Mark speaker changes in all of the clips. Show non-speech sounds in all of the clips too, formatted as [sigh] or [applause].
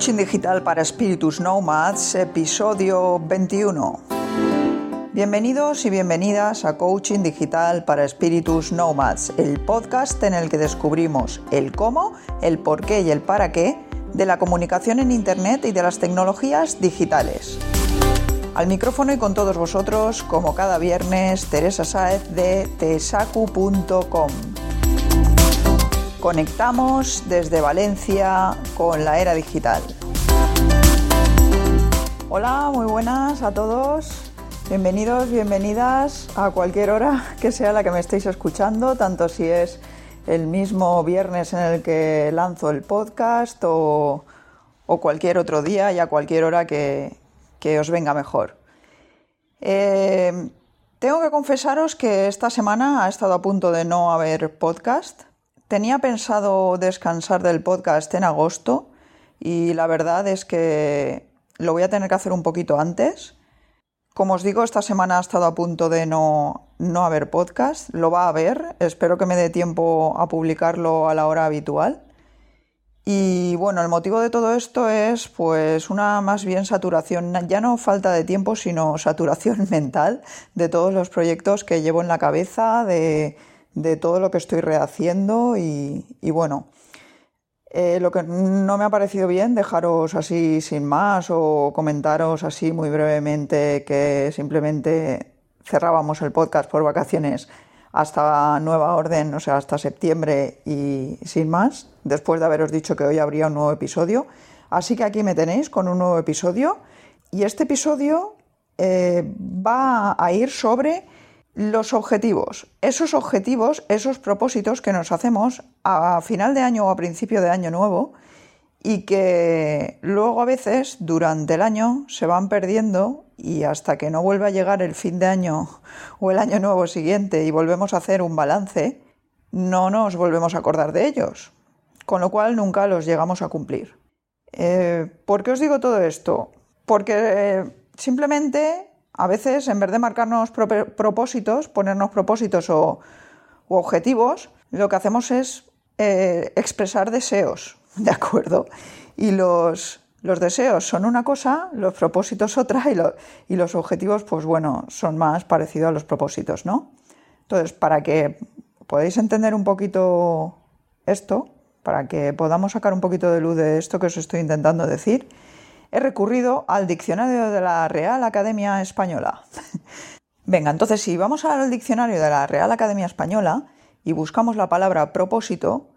Speaker 1: Coaching Digital para Espíritus Nomads, episodio 21. Bienvenidos y bienvenidas a Coaching Digital para Espíritus Nomads, el podcast en el que descubrimos el cómo, el por qué y el para qué de la comunicación en Internet y de las tecnologías digitales. Al micrófono y con todos vosotros, como cada viernes, Teresa Saez de tesacu.com. Conectamos desde Valencia con la era digital. Hola, muy buenas a todos. Bienvenidos, bienvenidas a cualquier hora que sea la que me estéis escuchando, tanto si es el mismo viernes en el que lanzo el podcast o, cualquier otro día y a cualquier hora que, os venga mejor. Eh, tengo que confesaros que esta semana ha estado a punto de no haber podcast Tenía pensado descansar del podcast en agosto y la verdad es que lo voy a tener que hacer un poquito antes. Como os digo, esta semana ha estado a punto de no, no haber podcast. Lo va a haber. Espero que me dé tiempo a publicarlo a la hora habitual. Y bueno, el motivo de todo esto es pues una más bien saturación, ya no falta de tiempo, sino [laughs] saturación mental de todos los proyectos que llevo en la cabeza, de, de todo lo que estoy rehaciendo y, bueno, eh, lo que no me ha parecido bien, dejaros así sin más o comentaros así muy brevemente que simplemente cerrábamos el podcast por vacaciones hasta nueva orden, o sea, hasta septiembre y sin más, después de haberos dicho que hoy habría un nuevo episodio. Así que aquí me tenéis con un nuevo episodio y este episodio eh, va a ir sobre los objetivos, esos objetivos, esos propósitos que nos hacemos a final de año o a principio de año nuevo y que luego a veces durante el año se van perdiendo y hasta que no vuelva a llegar el fin de año o el año nuevo siguiente y volvemos a hacer un balance, no nos volvemos a acordar de ellos, con lo cual nunca los llegamos a cumplir. Eh, ¿Por qué os digo todo esto? Porque eh, simplemente a veces, en vez de marcarnos propósitos, ponernos propósitos o objetivos, lo que hacemos es eh, expresar deseos, [laughs] ¿de acuerdo? Y los, deseos son una cosa, los propósitos otra y, y, los objetivos, pues bueno, son más parecidos a los propósitos, ¿no? Entonces, para que podáis entender un poquito esto, para que podamos sacar un poquito de luz de esto que os estoy intentando decir, he recurrido al diccionario de la Real Academia Española. [laughs] Venga, entonces si vamos al diccionario de la Real Academia Española y buscamos la palabra propósito,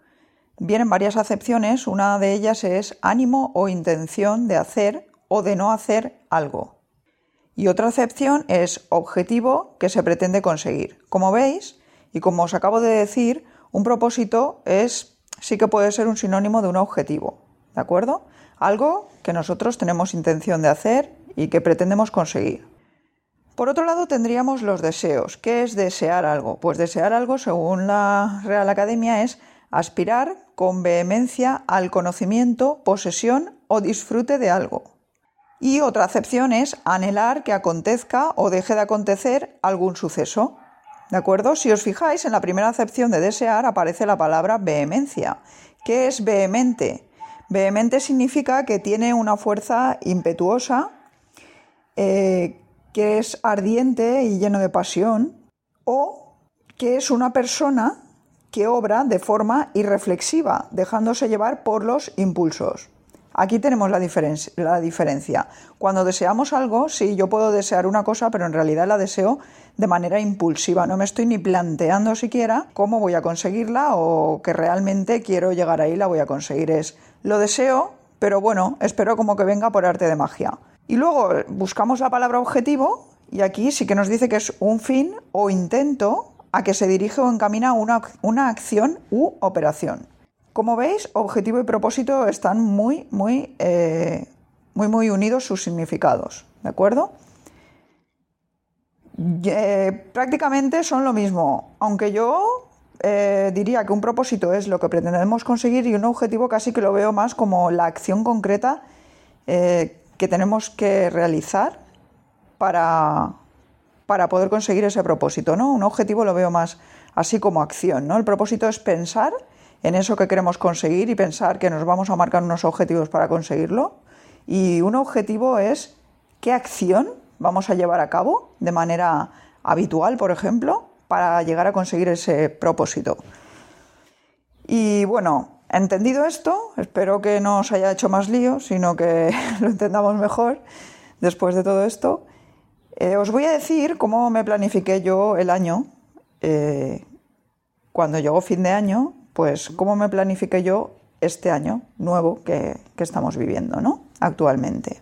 Speaker 1: vienen varias acepciones. Una de ellas es ánimo o intención de hacer o de no hacer algo. Y otra acepción es objetivo que se pretende conseguir. Como veis, y como os acabo de decir, un propósito es sí que puede ser un sinónimo de un objetivo. ¿De acuerdo? Algo que nosotros tenemos intención de hacer y que pretendemos conseguir. Por otro lado, tendríamos los deseos. ¿Qué es desear algo? Pues desear algo, según la Real Academia, es aspirar con vehemencia al conocimiento, posesión o disfrute de algo. Y otra acepción es anhelar que acontezca o deje de acontecer algún suceso. ¿De acuerdo? Si os fijáis, en la primera acepción de desear aparece la palabra vehemencia. ¿Qué es vehemente? Vehemente significa que tiene una fuerza impetuosa, eh, que es ardiente y lleno de pasión, o que es una persona que obra de forma irreflexiva, dejándose llevar por los impulsos. Aquí tenemos la, la, diferencia. Cuando deseamos algo, sí, yo puedo desear una cosa, pero en realidad la deseo de manera impulsiva. No me estoy ni planteando siquiera cómo voy a conseguirla o que realmente quiero llegar ahí, la voy a conseguir. Es lo deseo, pero bueno, espero como que venga por arte de magia. Y luego buscamos la palabra objetivo y aquí sí que nos dice que es un fin o intento a que se dirige o encamina una, una acción u operación. Como veis, objetivo y propósito están muy, muy, eh, muy, muy unidos sus significados, ¿de acuerdo? Eh, prácticamente son lo mismo, aunque yo eh, diría que un propósito es lo que pretendemos conseguir y un objetivo casi que lo veo más como la acción concreta que tenemos que realizar para, para poder conseguir ese propósito, ¿no? Un objetivo lo veo más así como acción, ¿no? El propósito es pensar en eso que queremos conseguir y pensar que nos vamos a marcar unos objetivos para conseguirlo. Y un objetivo es qué acción vamos a llevar a cabo de manera habitual, por ejemplo, para llegar a conseguir ese propósito. Y bueno, entendido esto, espero que no os haya hecho más lío, sino que [laughs] lo entendamos mejor después de todo esto. Eh, os voy a decir cómo me planifiqué yo el año. Eh, cuando llegó fin de año, pues cómo me planifiqué yo este año nuevo que, estamos viviendo ¿no? actualmente.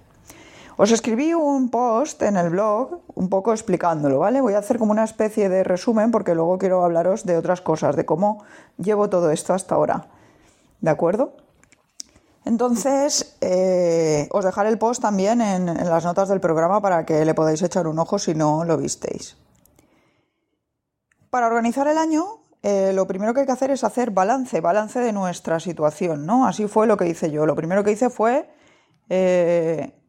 Speaker 1: Os escribí un post en el blog un poco explicándolo, ¿vale? Voy a hacer como una especie de resumen porque luego quiero hablaros de otras cosas, de cómo llevo todo esto hasta ahora. ¿De acuerdo? Entonces, eh, os dejaré el post también en, las notas del programa para que le podáis echar un ojo si no lo visteis. Para organizar el año, eh, lo primero que hay que hacer es hacer balance, balance de nuestra situación, ¿no? Así fue lo que hice yo. Lo primero que hice fue eh,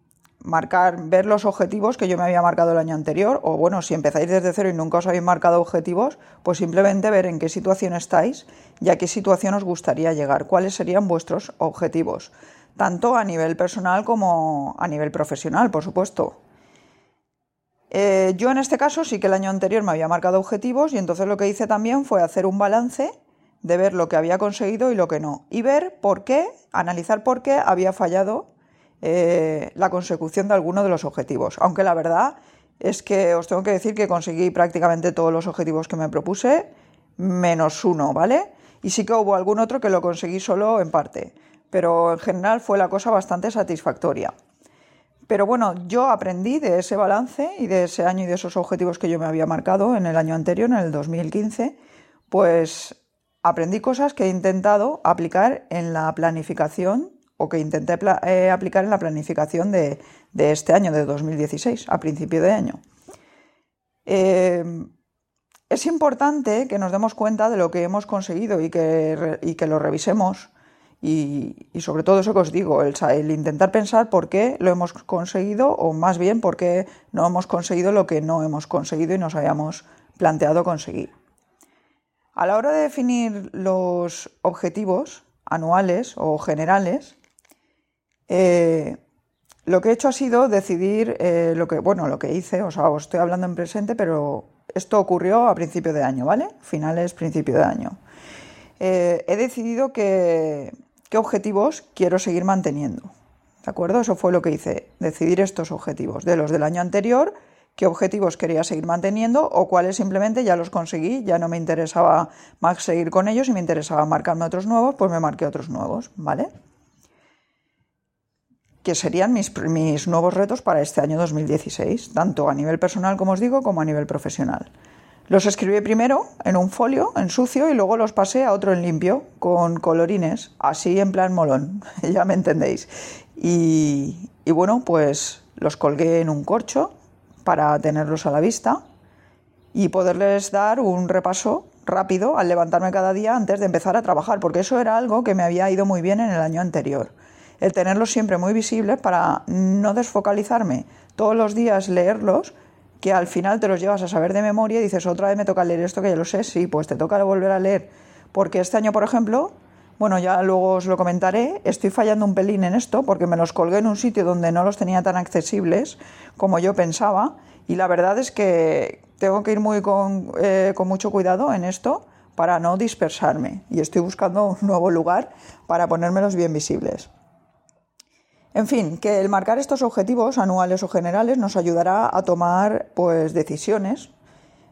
Speaker 1: marcar, ver los objetivos que yo me había marcado el año anterior, o bueno, si empezáis desde cero y nunca os habéis marcado objetivos, pues simplemente ver en qué situación estáis y a qué situación os gustaría llegar, cuáles serían vuestros objetivos, tanto a nivel personal como a nivel profesional, por supuesto. Eh, yo en este caso sí que el año anterior me había marcado objetivos y entonces lo que hice también fue hacer un balance de ver lo que había conseguido y lo que no, y ver por qué, analizar por qué había fallado eh, la consecución de alguno de los objetivos. Aunque la verdad es que os tengo que decir que conseguí prácticamente todos los objetivos que me propuse, menos uno, ¿vale? Y sí que hubo algún otro que lo conseguí solo en parte, pero en general fue la cosa bastante satisfactoria. Pero bueno, yo aprendí de ese balance y de ese año y de esos objetivos que yo me había marcado en el año anterior, en el 2015, pues aprendí cosas que he intentado aplicar en la planificación o que intenté eh, aplicar en la planificación de, este año, de 2016, a principio de año. Eh, es importante que nos demos cuenta de lo que hemos conseguido y que, lo revisemos y, sobre todo eso que os digo, el, el, intentar pensar por qué lo hemos conseguido o más bien por qué no hemos conseguido lo que no hemos conseguido y nos habíamos planteado conseguir. A la hora de definir los objetivos anuales o generales, eh, lo que he hecho ha sido decidir eh, lo que, bueno, lo que hice, o sea, os estoy hablando en presente, pero esto ocurrió a principio de año, ¿vale? Finales, principio de año. Eh, he decidido qué objetivos quiero seguir manteniendo. ¿De acuerdo? Eso fue lo que hice, decidir estos objetivos. De los del año anterior, qué objetivos quería seguir manteniendo o cuáles simplemente ya los conseguí, ya no me interesaba más seguir con ellos y me interesaba marcarme otros nuevos, pues me marqué otros nuevos, ¿vale? Que serían mis, mis, nuevos retos para este año 2016, tanto a nivel personal, como os digo, como a nivel profesional. Los escribí primero en un folio, en sucio, y luego los pasé a otro en limpio, con colorines, así en plan molón, [laughs] ya me entendéis. Y, y bueno, pues los colgué en un corcho para tenerlos a la vista y poderles dar un repaso rápido al levantarme cada día antes de empezar a trabajar, porque eso era algo que me había ido muy bien en el año anterior el tenerlos siempre muy visibles para no desfocalizarme todos los días leerlos, que al final te los llevas a saber de memoria y dices, otra vez me toca leer esto que ya lo sé, sí, pues te toca volver a leer. Porque este año, por ejemplo, bueno, ya luego os lo comentaré, estoy fallando un pelín en esto porque me los colgué en un sitio donde no los tenía tan accesibles como yo pensaba y la verdad es que tengo que ir muy con, eh, con mucho cuidado en esto para no dispersarme y estoy buscando un nuevo lugar para ponérmelos bien visibles. En fin, que el marcar estos objetivos anuales o generales nos ayudará a tomar pues, decisiones,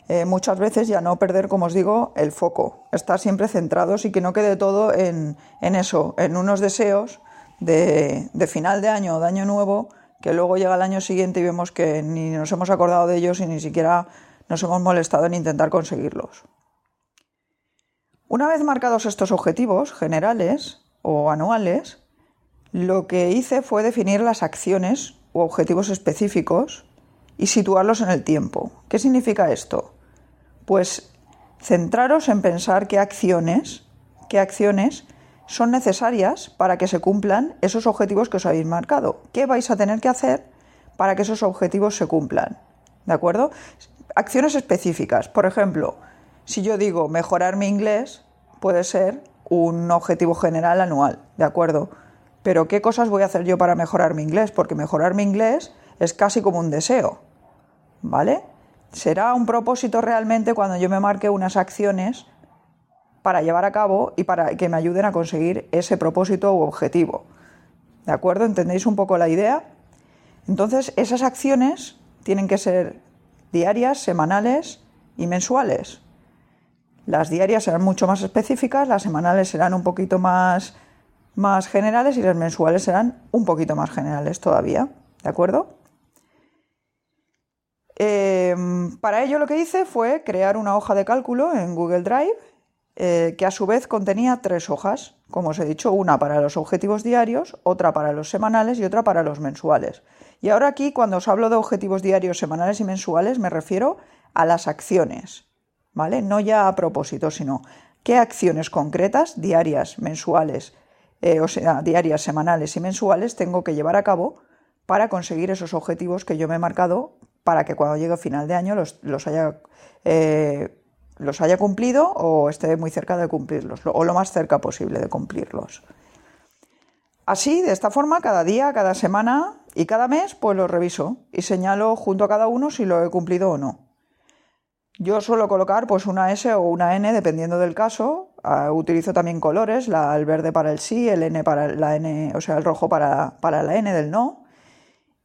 Speaker 1: eh, muchas veces ya no perder, como os digo, el foco, estar siempre centrados y que no quede todo en, eso, en unos deseos de, final de año o de año nuevo, que luego llega el año siguiente y vemos que ni nos hemos acordado de ellos y ni siquiera nos hemos molestado en intentar conseguirlos. Una vez marcados estos objetivos generales o anuales, lo que hice fue definir las acciones u objetivos específicos y situarlos en el tiempo. ¿Qué significa esto? Pues centraros en pensar qué acciones, qué acciones son necesarias para que se cumplan esos objetivos que os habéis marcado. ¿Qué vais a tener que hacer para que esos objetivos se cumplan? ¿De acuerdo? Acciones específicas. Por ejemplo, si yo digo mejorar mi inglés, puede ser un objetivo general anual, ¿de acuerdo? Pero ¿qué cosas voy a hacer yo para mejorar mi inglés? Porque mejorar mi inglés es casi como un deseo, ¿vale? Será un propósito realmente cuando yo me marque unas acciones para llevar a cabo y para que me ayuden a conseguir ese propósito u objetivo. ¿De acuerdo? ¿Entendéis un poco la idea? Entonces, esas acciones tienen que ser diarias, semanales y mensuales. Las diarias serán mucho más específicas, las semanales serán un poquito más, más generales y las mensuales serán un poquito más generales todavía. ¿De acuerdo? Em, para ello lo que hice fue crear una hoja de cálculo en Google Drive eh, que a su vez contenía tres hojas, como os he dicho, una para los objetivos diarios, otra para los semanales y otra para los mensuales. Y ahora aquí, cuando os hablo de objetivos diarios, semanales y mensuales, me refiero a las acciones, ¿vale? No ya a propósito, sino qué acciones concretas, diarias, mensuales, eh, o sea, diarias, semanales y mensuales, tengo que llevar a cabo para conseguir esos objetivos que yo me he marcado para que cuando llegue final de año los, haya, eh, los haya cumplido o esté muy cerca de cumplirlos, o lo más cerca posible de cumplirlos. Así, de esta forma, cada día, cada semana y cada mes, pues lo reviso y señalo junto a cada uno si lo he cumplido o no. Yo suelo colocar pues una S o una N dependiendo del caso. Ah, utilizo también colores, el verde para el sí, el N para la N, o sea, el rojo para, para la N del no.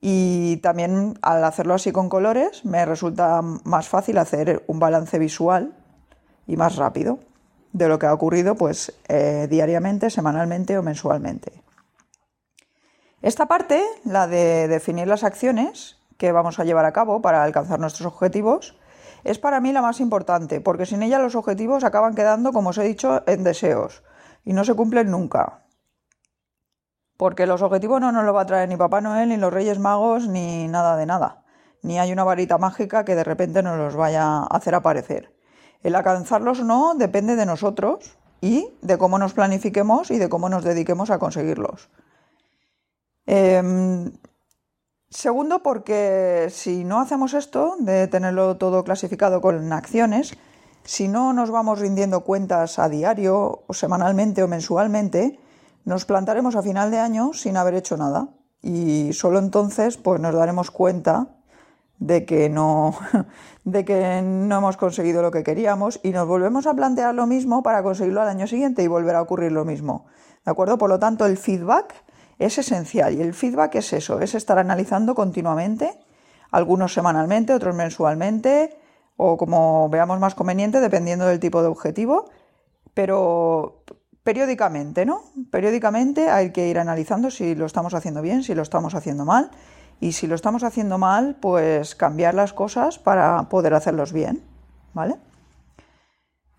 Speaker 1: Y también al hacerlo así con colores me resulta más fácil hacer un balance visual y más rápido de lo que ha ocurrido pues eh, diariamente, semanalmente o mensualmente. Esta parte, la de definir las acciones que vamos a llevar a cabo para alcanzar nuestros objetivos, es para mí la más importante, porque sin ella los objetivos acaban quedando, como os he dicho, en deseos y no se cumplen nunca. Porque los objetivos no nos lo va a traer ni Papá Noel, ni los Reyes Magos, ni nada de nada. Ni hay una varita mágica que de repente nos los vaya a hacer aparecer. El alcanzarlos no depende de nosotros y de cómo nos planifiquemos y de cómo nos dediquemos a conseguirlos. Em, segundo, porque si no hacemos esto, de tenerlo todo clasificado con acciones, si no nos vamos rindiendo cuentas a diario, o semanalmente o mensualmente, nos plantaremos a final de año sin haber hecho nada. Y solo entonces pues, nos daremos cuenta de que no, [laughs] de que no hemos conseguido lo que queríamos y nos volvemos a plantear lo mismo para conseguirlo al año siguiente y volver a ocurrir lo mismo. ¿De acuerdo? Por lo tanto, el feedback es esencial y el feedback es eso, es estar analizando continuamente, algunos semanalmente, otros mensualmente o como veamos más conveniente dependiendo del tipo de objetivo, pero periódicamente, ¿no? Periódicamente hay que ir analizando si lo estamos haciendo bien, si lo estamos haciendo mal y si lo estamos haciendo mal, pues cambiar las cosas para poder hacerlos bien, ¿vale?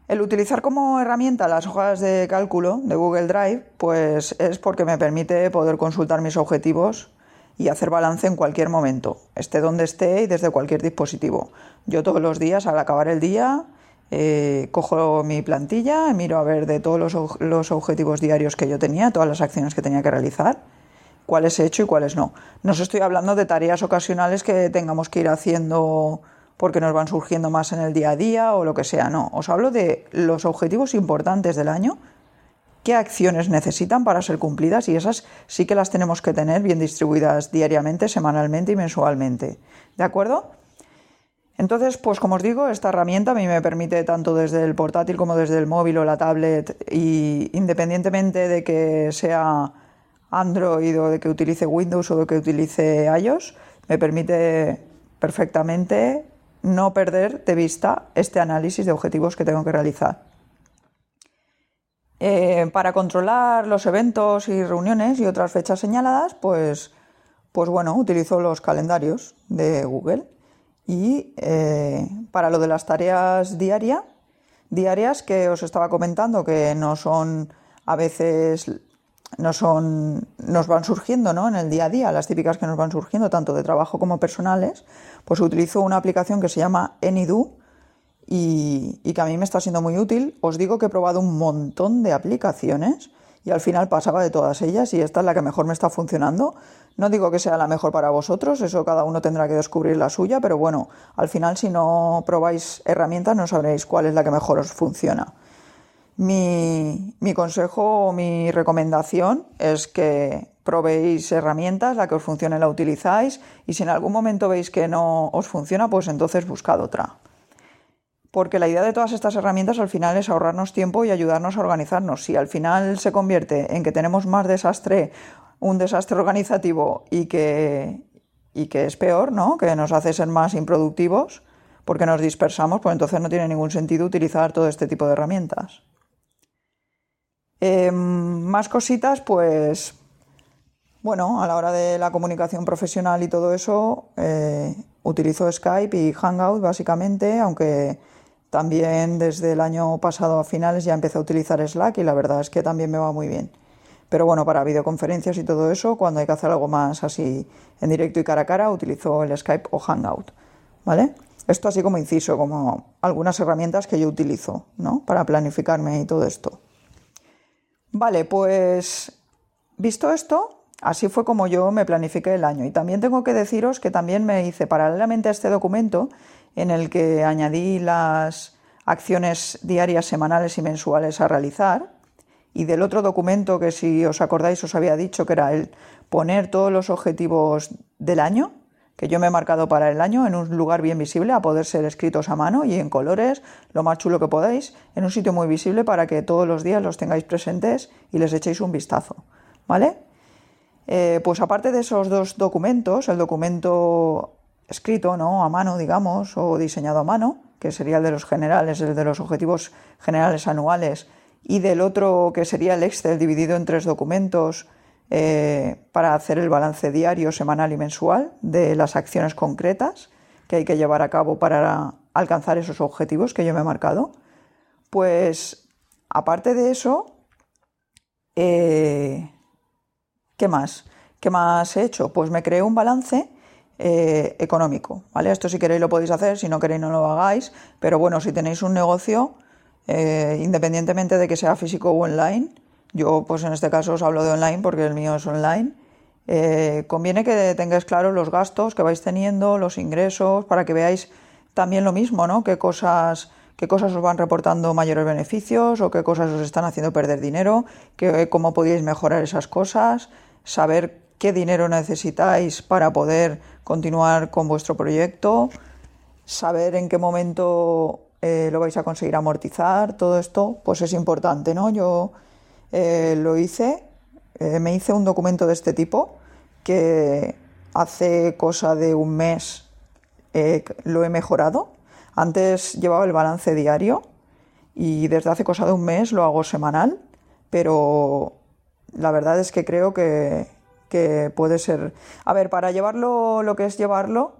Speaker 1: El utilizar como herramienta las hojas de cálculo de Google Drive, pues es porque me permite poder consultar mis objetivos y hacer balance en cualquier momento, esté donde esté y desde cualquier dispositivo. Yo todos los días, al acabar el día, eh, cojo mi plantilla, miro a ver de todos los, los, objetivos diarios que yo tenía, todas las acciones que tenía que realizar, cuáles he hecho y cuáles no. No os estoy hablando de tareas ocasionales que tengamos que ir haciendo porque nos van surgiendo más en el día a día o lo que sea. No, os hablo de los objetivos importantes del año, qué acciones necesitan para ser cumplidas y esas sí que las tenemos que tener bien distribuidas diariamente, semanalmente y mensualmente. ¿De acuerdo? Entonces, pues como os digo, esta herramienta a mí me permite tanto desde el portátil como desde el móvil o la tablet y independientemente de que sea Android o de que utilice Windows o de que utilice iOS, me permite perfectamente no perder de vista este análisis de objetivos que tengo que realizar. Eh, para controlar los eventos y reuniones y otras fechas señaladas, pues, pues bueno, utilizo los calendarios de Google. Y eh, para lo de las tareas diarias, diarias que os estaba comentando, que no son a veces no son, nos van surgiendo ¿no? en el día a día, las típicas que nos van surgiendo, tanto de trabajo como personales, pues utilizo una aplicación que se llama Anydo y, y que a mí me está siendo muy útil. Os digo que he probado un montón de aplicaciones y al final pasaba de todas ellas y esta es la que mejor me está funcionando. No digo que sea la mejor para vosotros, eso cada uno tendrá que descubrir la suya, pero bueno, al final si no probáis herramientas no sabréis cuál es la que mejor os funciona. Mi, consejo o mi recomendación es que probéis herramientas, la que os funcione la utilizáis y si en algún momento veis que no os funciona, pues entonces buscad otra. Porque la idea de todas estas herramientas al final es ahorrarnos tiempo y ayudarnos a organizarnos. Si al final se convierte en que tenemos más desastre, un desastre organizativo y que, y que es peor, ¿no? Que nos hace ser más improductivos porque nos dispersamos, pues entonces no tiene ningún sentido utilizar todo este tipo de herramientas. Em, más cositas, pues bueno, a la hora de la comunicación profesional y todo eso, eh, utilizo Skype y Hangout básicamente, aunque también desde el año pasado a finales ya empecé a utilizar Slack y la verdad es que también me va muy bien. Pero bueno, para videoconferencias y todo eso, cuando hay que hacer algo más así en directo y cara a cara, utilizo el Skype o Hangout. ¿Vale? Esto así como inciso, como algunas herramientas que yo utilizo, ¿no? Para planificarme y todo esto. Vale, pues visto esto, así fue como yo me planifiqué el año. Y también tengo que deciros que también me hice paralelamente a este documento en el que añadí las acciones diarias, semanales y mensuales a realizar. Y del otro documento que si os acordáis os había dicho que era el poner todos los objetivos del año, que yo me he marcado para el año en un lugar bien visible, a poder ser escritos a mano y en colores, lo más chulo que podáis, en un sitio muy visible para que todos los días los tengáis presentes y les echéis un vistazo. ¿Vale? Eh, pues aparte de esos dos documentos, el documento escrito, ¿no? A mano, digamos, o diseñado a mano, que sería el de los generales, el de los objetivos generales anuales, y del otro que sería el Excel dividido en tres documentos eh, para hacer el balance diario, semanal y mensual de las acciones concretas que hay que llevar a cabo para alcanzar esos objetivos que yo me he marcado. Pues aparte de eso, eh, ¿qué más? ¿Qué más he hecho? Pues me creé un balance eh, económico, ¿vale? Esto si queréis lo podéis hacer, si no queréis no lo hagáis, pero bueno, si tenéis un negocio, independientemente de que sea físico o online, yo, pues en este caso os hablo de online porque el mío es online. Eh, conviene que tengáis claros los gastos que vais teniendo, los ingresos, para que veáis también lo mismo, ¿no? Qué cosas, qué cosas os van reportando mayores beneficios o qué cosas os están haciendo perder dinero, cómo podéis mejorar esas cosas, saber qué dinero necesitáis para poder continuar con vuestro proyecto, saber en qué momento eh, lo vais a conseguir amortizar, todo esto, pues es importante, ¿no? Yo eh, lo hice, eh, me hice un documento de este tipo que hace cosa de un mes eh, lo he mejorado. Antes llevaba el balance diario y desde hace cosa de un mes lo hago semanal, pero la verdad es que creo que, que puede ser... A ver, para llevarlo, lo que es llevarlo,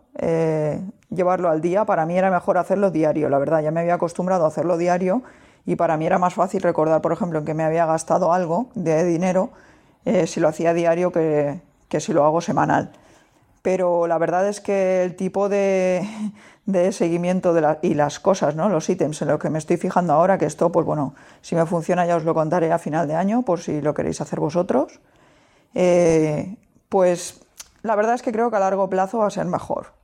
Speaker 1: llevarlo al día, para mí era mejor hacerlo diario, la verdad, ya me había acostumbrado a hacerlo diario y para mí era más fácil recordar, por ejemplo, en que me había gastado algo de dinero eh, si lo hacía diario que, si lo hago semanal. Pero la verdad es que el tipo de, [laughs] seguimiento de y las cosas, ¿no? los ítems en lo que me estoy fijando ahora, que esto, pues bueno, si me funciona ya os lo contaré a final de año, por si lo queréis hacer vosotros, eh, pues la verdad es que creo que a largo plazo va a ser mejor.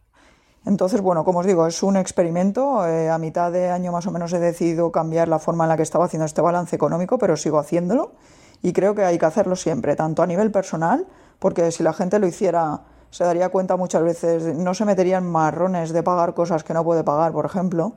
Speaker 1: Entonces, bueno, como os digo, es un experimento. Eh, a mitad de año más o menos he decidido cambiar la forma en la que estaba haciendo este balance económico, pero sigo haciéndolo y creo que hay que hacerlo siempre, tanto a nivel personal, porque si la gente lo hiciera se daría cuenta muchas veces, no se metería en marrones de pagar cosas que no puede pagar, por ejemplo,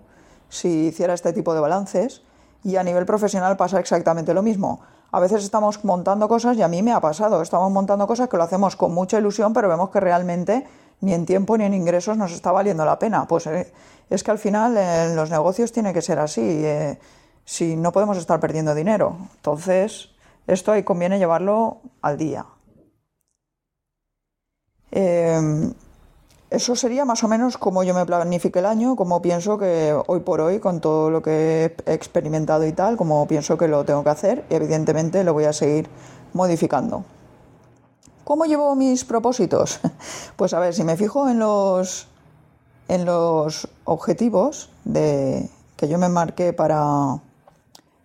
Speaker 1: si hiciera este tipo de balances. Y a nivel profesional pasa exactamente lo mismo. A veces estamos montando cosas y a mí me ha pasado, estamos montando cosas que lo hacemos con mucha ilusión, pero vemos que realmente ni en tiempo ni en ingresos nos está valiendo la pena. Pues eh, es que al final en los negocios tiene que ser así. Eh, si no podemos estar perdiendo dinero. Entonces, esto ahí conviene llevarlo al día. Em, eso sería más o menos como yo me planifique el año, como pienso que hoy por hoy, con todo lo que he experimentado y tal, como pienso que lo tengo que hacer y evidentemente lo voy a seguir modificando. ¿Cómo llevo mis propósitos? [laughs] Pues a ver, si me fijo en los, en los objetivos de, que yo me marqué para.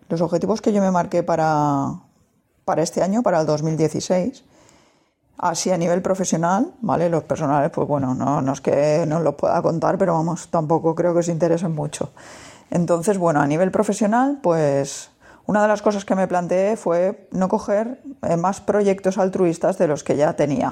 Speaker 1: Los objetivos que yo me marqué para, para este año, para el 2016, así a nivel profesional, ¿vale? Los personales, pues bueno, no, no es que no los pueda contar, pero vamos, tampoco creo que os interesen mucho. Entonces, bueno, a nivel profesional, pues una de las cosas que me planteé fue no coger eh, más proyectos altruistas de los que ya tenía.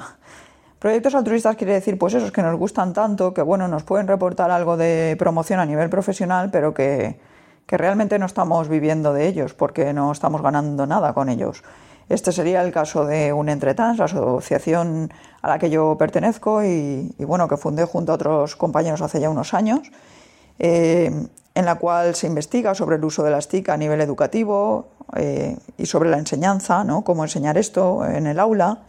Speaker 1: Proyectos altruistas quiere decir, pues esos que nos gustan tanto, que bueno, nos pueden reportar algo de promoción a nivel profesional, pero que, que realmente no estamos viviendo de ellos, porque no estamos ganando nada con ellos. Este sería el caso de un Entretrans, la asociación a la que yo pertenezco y, bueno, que fundé junto a otros compañeros hace ya unos años, eh, en la cual se investiga sobre el uso de las TIC a nivel educativo eh, y sobre la enseñanza, ¿no? cómo enseñar esto en el aula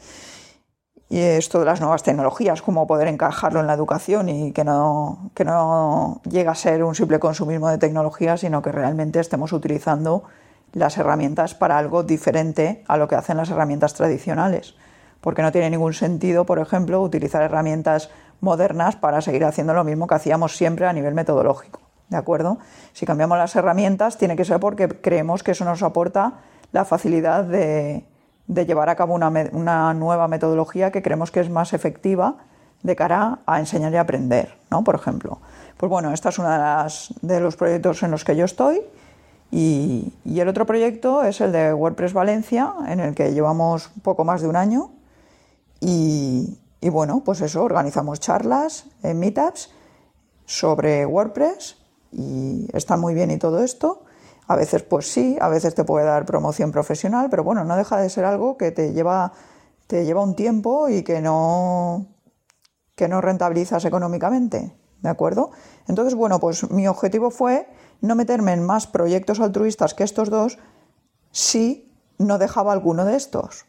Speaker 1: y esto de las nuevas tecnologías, cómo poder encajarlo en la educación y que no, que no llegue a ser un simple consumismo de tecnología, sino que realmente estemos utilizando las herramientas para algo diferente a lo que hacen las herramientas tradicionales. Porque no tiene ningún sentido, por ejemplo, utilizar herramientas modernas para seguir haciendo lo mismo que hacíamos siempre a nivel metodológico. ¿De acuerdo? Si cambiamos las herramientas, tiene que ser porque creemos que eso nos aporta la facilidad de, llevar a cabo una, nueva metodología que creemos que es más efectiva de cara a enseñar y aprender, ¿no? Por ejemplo. Pues bueno, esta es uno de, los proyectos en los que yo estoy y, el otro proyecto es el de WordPress Valencia, en el que llevamos poco más de un año y, y bueno, pues eso, organizamos charlas en meetups sobre WordPress y está muy bien y todo esto. A veces pues sí, a veces te puede dar promoción profesional, pero bueno, no deja de ser algo que te lleva, te lleva un tiempo y que no, que no rentabilizas económicamente, ¿de acuerdo? Entonces, bueno, pues mi objetivo fue no meterme en más proyectos altruistas que estos dos si no dejaba alguno de estos.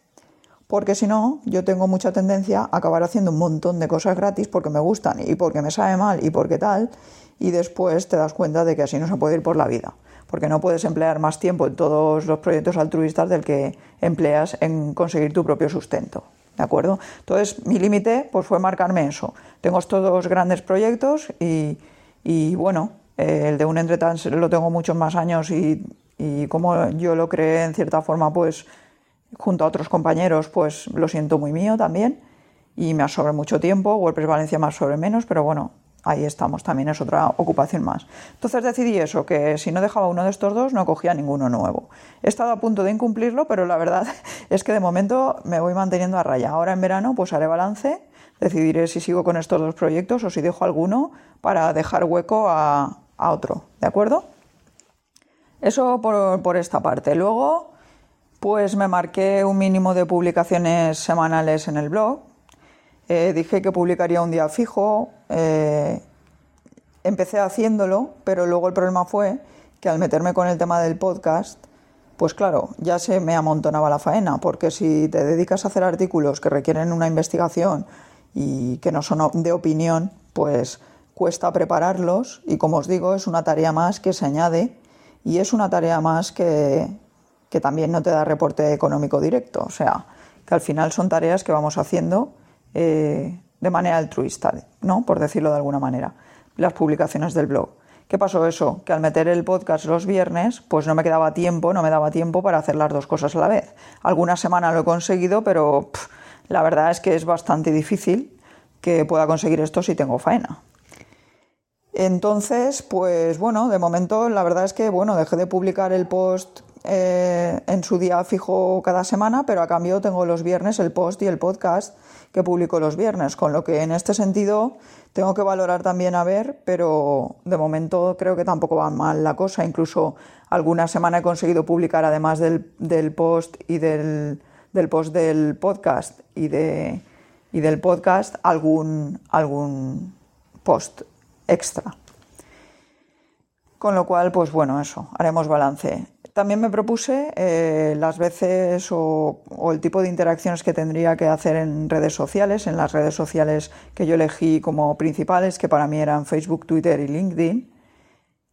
Speaker 1: Porque si no, yo tengo mucha tendencia a acabar haciendo un montón de cosas gratis porque me gustan y porque me sabe mal y porque tal, y después te das cuenta de que así no se puede ir por la vida porque no puedes emplear más tiempo en todos los proyectos altruistas del que empleas en conseguir tu propio sustento. ¿De acuerdo? Entonces, mi límite pues, fue marcarme eso. Tengo estos dos grandes proyectos y, bueno, eh, el de un entretrans lo tengo muchos más años y, y, como yo lo creé en cierta forma, pues junto a otros compañeros, pues lo siento muy mío también y me absorbe mucho tiempo. WordPress Valencia más sobre menos, pero bueno, ahí estamos, también es otra ocupación más. Entonces decidí eso, que si no dejaba uno de estos dos no cogía ninguno nuevo. He estado a punto de incumplirlo, pero la verdad [laughs] es que de momento me voy manteniendo a raya. Ahora en verano pues haré balance, decidiré si sigo con estos dos proyectos o si dejo alguno para dejar hueco a, otro, ¿de acuerdo? Eso por, por esta parte. Luego pues me marqué un mínimo de publicaciones semanales en el blog, eh, dije que publicaría un día fijo, eh, empecé haciéndolo, pero luego el problema fue que al meterme con el tema del podcast, pues claro, ya se me amontonaba la faena, porque si te dedicas a hacer artículos que requieren una investigación y que no son de opinión, pues cuesta prepararlos y como os digo, es una tarea más que se añade y es una tarea más que, que también no te da reporte económico directo, o sea, que al final son tareas que vamos haciendo eh, de manera altruista, ¿no? por decirlo de alguna manera, las publicaciones del blog. ¿Qué pasó eso? Que al meter el podcast los viernes, pues no me quedaba tiempo, no me daba tiempo para hacer las dos cosas a la vez. Alguna semana lo he conseguido, pero la verdad es que es bastante difícil que pueda conseguir esto si tengo faena. Entonces, pues bueno, de momento la verdad es que bueno, dejé de publicar el post eh, en su día fijo cada semana, pero a cambio tengo los viernes el post y el podcast que publico los viernes, con lo que en este sentido tengo que valorar también a ver, pero de momento creo que tampoco va mal la cosa. Incluso alguna semana he conseguido publicar, además del, post y del, post del podcast y, de, y del podcast, algún, algún post extra. Con lo cual, pues bueno, eso, haremos balance. También me propuse eh, las veces o, el tipo de interacciones que tendría que hacer en redes sociales, en las redes sociales que yo elegí como principales, que para mí eran Facebook, Twitter y LinkedIn.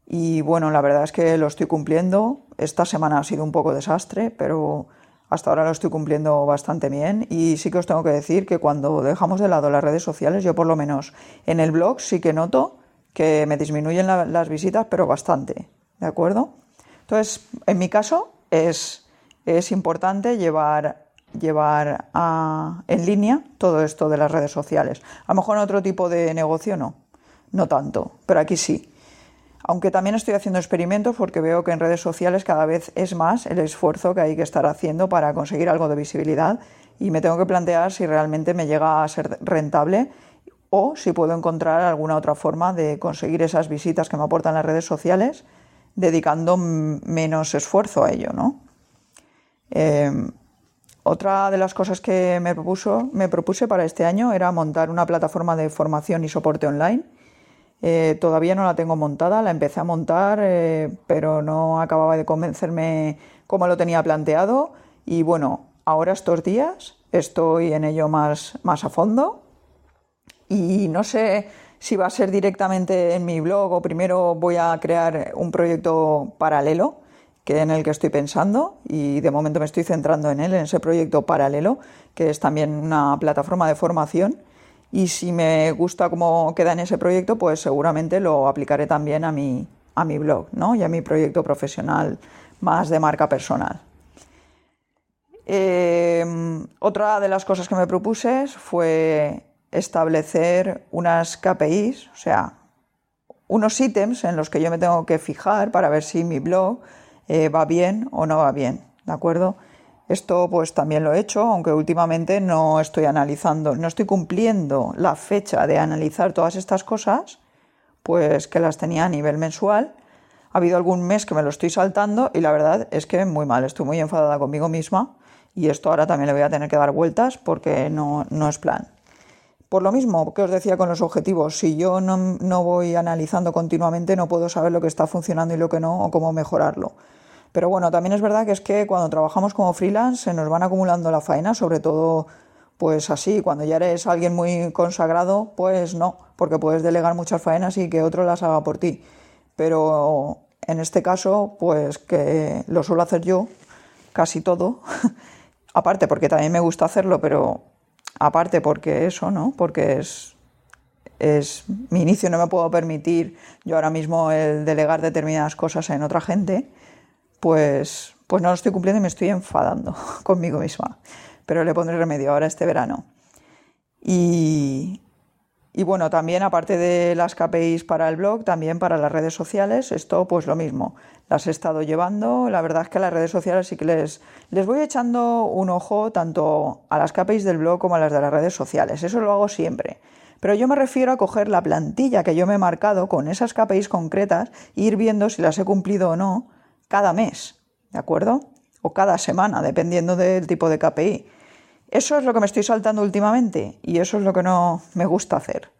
Speaker 1: Y bueno, la verdad es que lo estoy cumpliendo. Esta semana ha sido un poco desastre, pero hasta ahora lo estoy cumpliendo bastante bien. Y sí que os tengo que decir que cuando dejamos de lado las redes sociales, yo por lo menos en el blog sí que noto que me disminuyen las visitas, pero bastante. ¿De acuerdo? Entonces, en mi caso es, importante llevar, llevar en línea todo esto de las redes sociales. A lo mejor en otro tipo de negocio no, no tanto, pero aquí sí. Aunque también estoy haciendo experimentos porque veo que en redes sociales cada vez es más el esfuerzo que hay que estar haciendo para conseguir algo de visibilidad y me tengo que plantear si realmente me llega a ser rentable o si puedo encontrar alguna otra forma de conseguir esas visitas que me aportan las redes sociales dedicando menos esfuerzo a ello, ¿no? Em, otra de las cosas que me, propuso, me propuse para este año era montar una plataforma de formación y soporte online. Eh, todavía no la tengo montada, la empecé a montar, eh, pero no acababa de convencerme como lo tenía planteado. Y bueno, ahora estos días estoy en ello más, más a fondo. Y no sé si va a ser directamente en mi blog o primero voy a crear un proyecto paralelo que en el que estoy pensando y de momento me estoy centrando en él, en ese proyecto paralelo, que es también una plataforma de formación. Y si me gusta cómo queda en ese proyecto, pues seguramente lo aplicaré también a mi, a mi blog ¿no? y a mi proyecto profesional más de marca personal. Em, otra de las cosas que me propuse fue establecer unas KPIs, o sea, unos ítems en los que yo me tengo que fijar para ver si mi blog eh, va bien o no va bien, ¿de acuerdo? Esto pues también lo he hecho, aunque últimamente no estoy analizando, no estoy cumpliendo la fecha de analizar todas estas cosas, pues que las tenía a nivel mensual. Ha habido algún mes que me lo estoy saltando y la verdad es que muy mal, estoy muy enfadada conmigo misma y esto ahora también le voy a tener que dar vueltas porque no, no es plan. Por lo mismo que os decía con los objetivos, si yo no, voy analizando continuamente no puedo saber lo que está funcionando y lo que no o cómo mejorarlo. Pero bueno, también es verdad que es que cuando trabajamos como freelance se nos van acumulando la faena, sobre todo pues así, cuando ya eres alguien muy consagrado, pues no, porque puedes delegar muchas faenas y que otro las haga por ti. Pero en este caso, pues que lo suelo hacer yo, casi todo, [laughs] aparte porque también me gusta hacerlo, pero aparte porque eso, ¿no? Porque es, es mi inicio, no me puedo permitir yo ahora mismo el delegar determinadas cosas en otra gente, pues, pues no lo estoy cumpliendo y me estoy enfadando [laughs] conmigo misma. Pero le pondré remedio ahora este verano. Y, y bueno, también aparte de las KPIs para el blog, también para las redes sociales, esto pues lo mismo. Las he estado llevando, la verdad es que a las redes sociales sí que les, les voy echando un ojo tanto a las KPIs del blog como a las de las redes sociales, eso lo hago siempre. Pero yo me refiero a coger la plantilla que yo me he marcado con esas KPIs concretas e ir viendo si las he cumplido o no cada mes, ¿de acuerdo? O cada semana, dependiendo del tipo de KPI. Eso es lo que me estoy saltando últimamente y eso es lo que no me gusta hacer.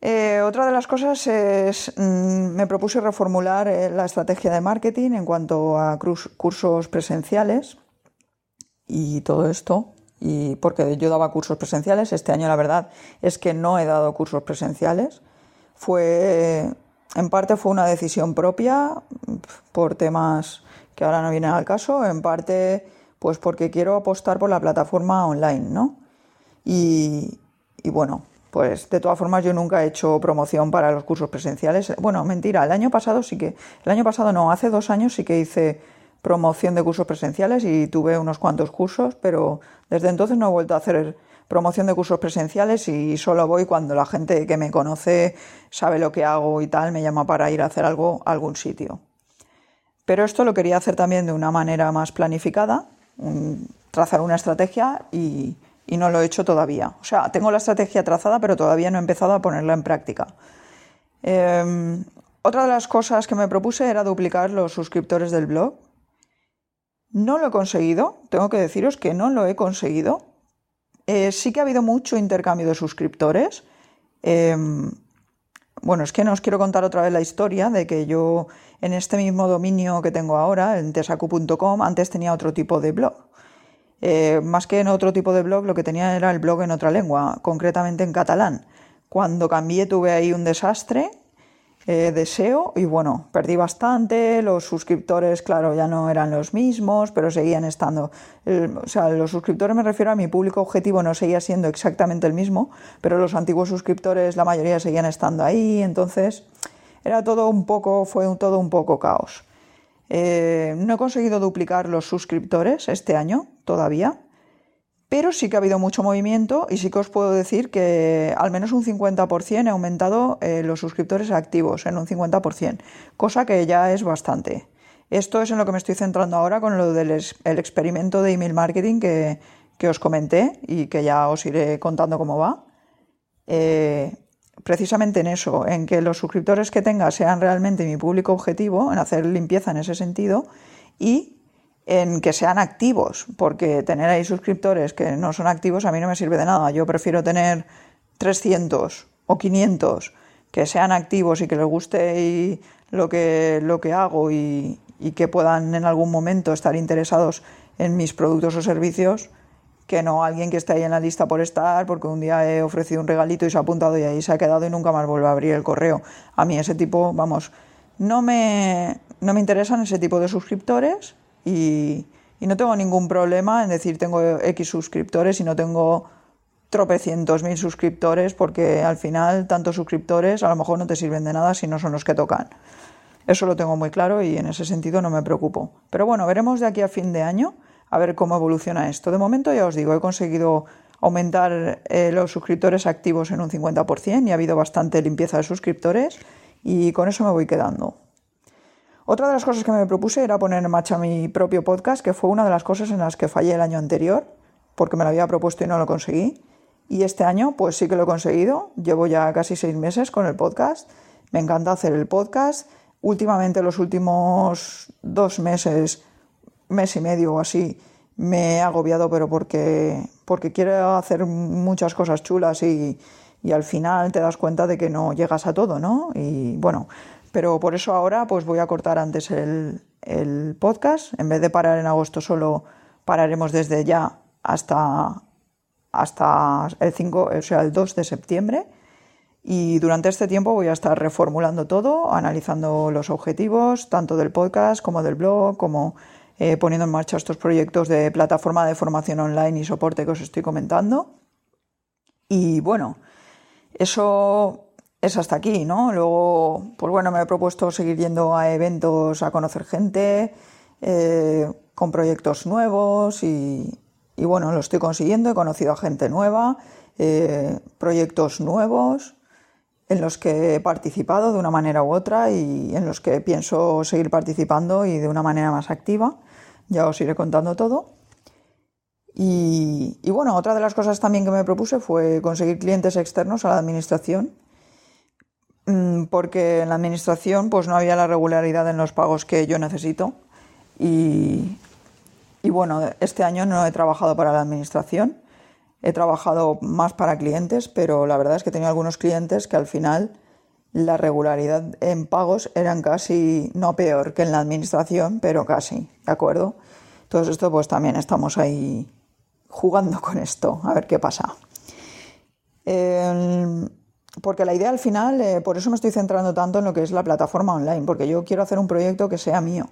Speaker 1: Eh, otra de las cosas es, mm, me propuse reformular eh, la estrategia de marketing en cuanto a cursos presenciales y todo esto. Y porque yo daba cursos presenciales, este año la verdad es que no he dado cursos presenciales. Fue, en parte fue una decisión propia por temas que ahora no vienen al caso, en parte pues porque quiero apostar por la plataforma online, ¿no? Y, bueno, pues de todas formas yo nunca he hecho promoción para los cursos presenciales. Bueno, mentira, el año pasado sí que, el año pasado no, hace dos años sí que hice promoción de cursos presenciales y tuve unos cuantos cursos, pero desde entonces no he vuelto a hacer promoción de cursos presenciales y solo voy cuando la gente que me conoce sabe lo que hago y tal, me llama para ir a hacer algo a algún sitio. Pero esto lo quería hacer también de una manera más planificada trazar una estrategia y, no lo he hecho todavía. O sea, tengo la estrategia trazada, pero todavía no he empezado a ponerla en práctica. Em, otra de las cosas que me propuse era duplicar los suscriptores del blog. No lo he conseguido, tengo que deciros que no lo he conseguido. Eh, sí que ha habido mucho intercambio de suscriptores. Em, bueno, es que no os quiero contar otra vez la historia de que yo en este mismo dominio que tengo ahora, en tesacu.com, antes tenía otro tipo de blog. Eh, más que en otro tipo de blog, lo que tenía era el blog en otra lengua, concretamente en catalán. Cuando cambié tuve ahí un desastre eh, deseo y bueno, perdí bastante, los suscriptores, claro, ya no eran los mismos, pero seguían estando, o sea, los suscriptores me refiero a mi público objetivo, no seguía siendo exactamente el mismo, pero los antiguos suscriptores, la mayoría seguían estando ahí, entonces era todo un poco, fue todo un poco caos. Eh, no he conseguido duplicar los suscriptores este año todavía, pero sí que ha habido mucho movimiento y sí que os puedo decir que al menos un 50% he aumentado eh, los suscriptores activos en un 50%, cosa que ya es bastante. Esto es en lo que me estoy centrando ahora con lo del el experimento de email marketing que, os comenté y que ya os iré contando cómo va. Eh, precisamente en eso, en que los suscriptores que tenga sean realmente mi público objetivo, en hacer limpieza en ese sentido y en que sean activos, porque tener ahí suscriptores que no son activos a mí no me sirve de nada. Yo prefiero tener 300 o 500 que sean activos y que les guste lo, que, lo que hago y, y que puedan en algún momento estar interesados en mis productos o servicios que no alguien que esté ahí en la lista por estar, porque un día he ofrecido un regalito y se ha apuntado y ahí se ha quedado y nunca más vuelve a abrir el correo. A mí ese tipo, vamos, no me, no me interesan ese tipo de suscriptores y, no tengo ningún problema en decir tengo X suscriptores y no tengo tropecientos mil suscriptores porque al final tantos suscriptores a lo mejor no te sirven de nada si no son los que tocan. Eso lo tengo muy claro y en ese sentido no me preocupo. Pero bueno, veremos de aquí a fin de año a ver cómo evoluciona esto. De momento ya os digo, he conseguido aumentar eh, los suscriptores activos en un 50% y ha habido bastante limpieza de suscriptores y con eso me voy quedando. Otra de las cosas que me propuse era poner en marcha mi propio podcast, que fue una de las cosas en las que fallé el año anterior, porque me lo había propuesto y no lo conseguí. Y este año, pues sí que lo he conseguido. Llevo ya casi seis meses con el podcast. Me encanta hacer el podcast. Últimamente, los últimos dos meses, mes y medio o así, me he agobiado, pero porque, porque quiero hacer muchas cosas chulas y, y al final te das cuenta de que no llegas a todo, ¿no? Y bueno, pero por eso ahora pues voy a cortar antes el, el podcast. En vez de parar en agosto solo, pararemos desde ya hasta, hasta el 5, o sea, el 2 de septiembre y durante este tiempo voy a estar reformulando todo, analizando los objetivos, tanto del podcast como del blog, como eh, poniendo en marcha estos proyectos de plataforma de formación online y soporte que os estoy comentando. Y bueno, eso es hasta aquí, ¿no? Luego, pues bueno, me he propuesto seguir yendo a eventos a conocer gente, eh, con proyectos nuevos y, y, bueno, lo estoy consiguiendo, he conocido a gente nueva, eh, proyectos nuevos en los que he participado de una manera u otra y en los que pienso seguir participando y de una manera más activa. Ya os iré contando todo. Y, bueno, otra de las cosas también que me propuse fue conseguir clientes externos a la administración, porque en la administración pues no había la regularidad en los pagos que yo necesito. Y, y bueno, este año no he trabajado para la administración He trabajado más para clientes, pero la verdad es que tenido algunos clientes que al final la regularidad en pagos eran casi, no peor que en la administración, pero casi, ¿de acuerdo? Entonces esto pues también estamos ahí jugando con esto, a ver qué pasa. Porque la idea al final, eh, por eso me estoy centrando tanto en lo que es la plataforma online, porque yo quiero hacer un proyecto que sea mío.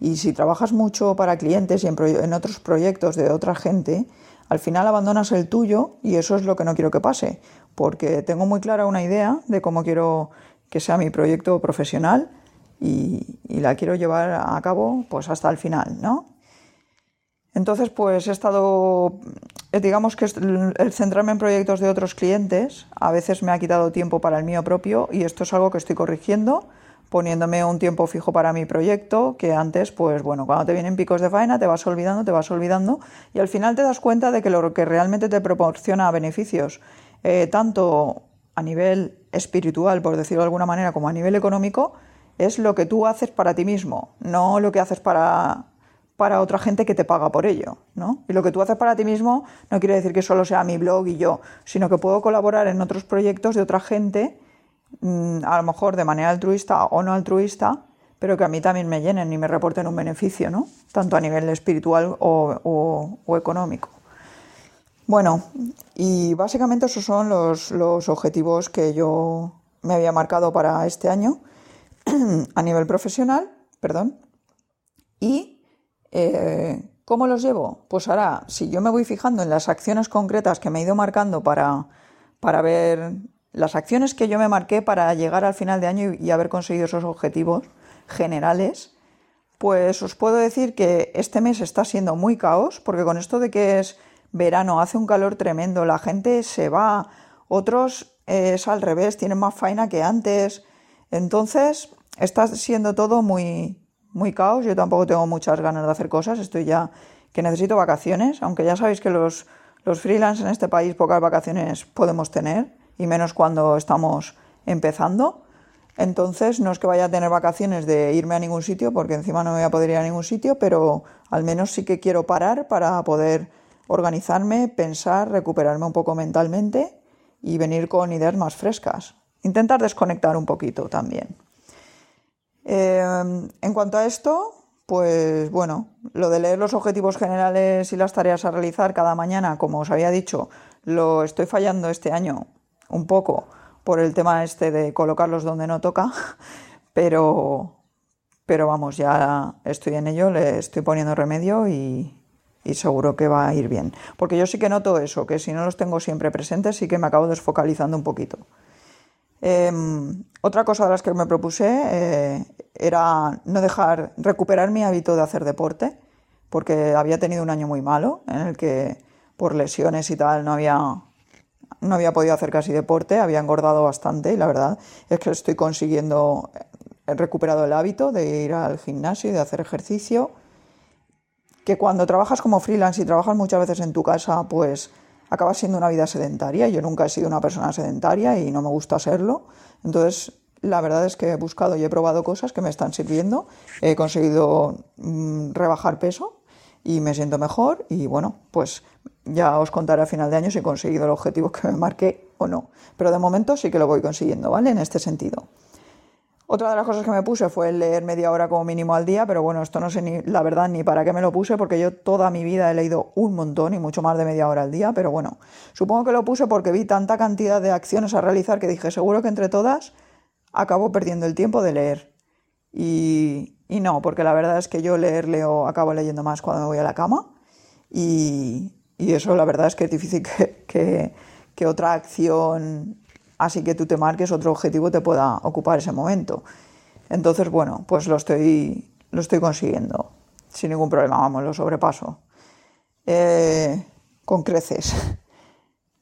Speaker 1: Y si trabajas mucho para clientes y en otros proyectos de otra gente, al final abandonas el tuyo y eso es lo que no quiero que pase, porque tengo muy clara una idea de cómo quiero que sea mi proyecto profesional y, la quiero llevar a cabo pues hasta el final, ¿no? Entonces, pues he estado, digamos que el centrarme en proyectos de otros clientes a veces me ha quitado tiempo para el mío propio y esto es algo que estoy corrigiendo poniéndome un tiempo fijo para mi proyecto, que antes, pues bueno, cuando te vienen picos de faena, te vas olvidando, te vas olvidando, y al final te das cuenta de que lo que realmente te proporciona beneficios, eh, tanto a nivel espiritual, por decirlo de alguna manera, como a nivel económico, es lo que tú haces para ti mismo, no lo que haces para, para otra gente que te paga por ello, ¿no? Y lo que tú haces para ti mismo no quiere decir que solo sea mi blog y yo, sino que puedo colaborar en otros proyectos de otra gente Mm, a lo mejor de manera altruista o no altruista, pero que a mí también me llenen y me reporten un beneficio, ¿no? Tanto a nivel espiritual o, económico. Bueno, y básicamente esos son los, objetivos que yo me había marcado para este año [clears throat] a nivel profesional, perdón. Y eh, ¿cómo los llevo? Pues ahora, si yo me voy fijando en las acciones concretas que me he ido marcando para, para ver las acciones que yo me marqué para llegar al final de año y, haber conseguido esos objetivos generales, pues os puedo decir que este mes está siendo muy caos, porque con esto de que es verano, hace un calor tremendo, la gente se va, otros eh, es al revés, tienen más faena que antes. Entonces, está siendo todo muy, muy caos. Yo tampoco tengo muchas ganas de hacer cosas, estoy ya que necesito vacaciones, aunque ya sabéis que los, los freelance en este país pocas vacaciones podemos tener, y menos cuando estamos empezando. Entonces, no es que vaya a tener vacaciones de irme a ningún sitio, porque encima no me voy a poder ir a ningún sitio, pero al menos sí que quiero parar para poder organizarme, pensar, recuperarme un poco mentalmente y venir con ideas más frescas. Intentar desconectar un poquito también. Em, en cuanto a esto, pues bueno, lo de leer los objetivos generales y las tareas a realizar cada mañana, como os había dicho, lo estoy fallando este año un poco por el tema este de colocarlos donde no toca, [laughs] pero, pero vamos, ya estoy en ello, le estoy poniendo remedio y, y seguro que va a ir bien. Porque yo sí que noto eso, que si no los tengo siempre presentes, sí que me acabo desfocalizando un poquito. Em, otra cosa de las que me propuse eh, era no dejar recuperar mi hábito de hacer deporte, porque había tenido un año muy malo en el que por lesiones y tal no había no había podido hacer casi deporte, había engordado bastante y la verdad es que estoy consiguiendo, he recuperado el hábito de ir al gimnasio y de hacer ejercicio, que cuando trabajas como freelance y trabajas muchas veces en tu casa, pues acabas siendo una vida sedentaria. Yo nunca he sido una persona sedentaria y no me gusta serlo. Entonces, la verdad es que he buscado y he probado cosas que me están sirviendo. He conseguido mm, rebajar peso y me siento mejor y bueno, pues ya os contaré a final de año si he conseguido el objetivo que me marqué o no. Pero de momento sí que lo voy consiguiendo, ¿vale? En este sentido. Otra de las cosas que me puse fue leer media hora como mínimo al día, pero bueno, esto no sé ni la verdad ni para qué me lo puse, porque yo toda mi vida he leído un montón y mucho más de media hora al día, pero bueno, supongo que lo puse porque vi tanta cantidad de acciones a realizar que dije, seguro que entre todas acabo perdiendo el tiempo de leer. Y, no, porque la verdad es que yo leer leo, acabo leyendo más cuando me voy a la cama y, eso la verdad es que es difícil [laughs] que otra acción así que tú te marques otro objetivo te pueda ocupar ese momento. Entonces, bueno, pues lo estoy, lo estoy consiguiendo sin ningún problema, vamos, lo sobrepaso. Eh, con creces. [laughs]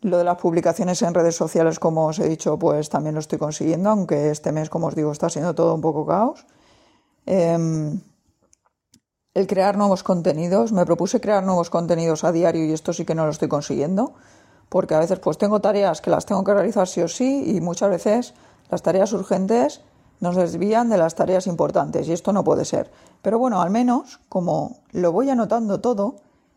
Speaker 1: Lo de las publicaciones en redes sociales, como os he dicho, pues también lo estoy consiguiendo, aunque este mes, como os digo, está siendo todo un poco caos. Em, el crear nuevos contenidos, me propuse crear nuevos contenidos a diario y esto sí que no lo estoy consiguiendo porque a veces pues tengo tareas que las tengo que realizar sí o sí y muchas veces las tareas urgentes nos desvían de las tareas importantes y esto no puede ser. Pero bueno, al menos como lo voy anotando todo,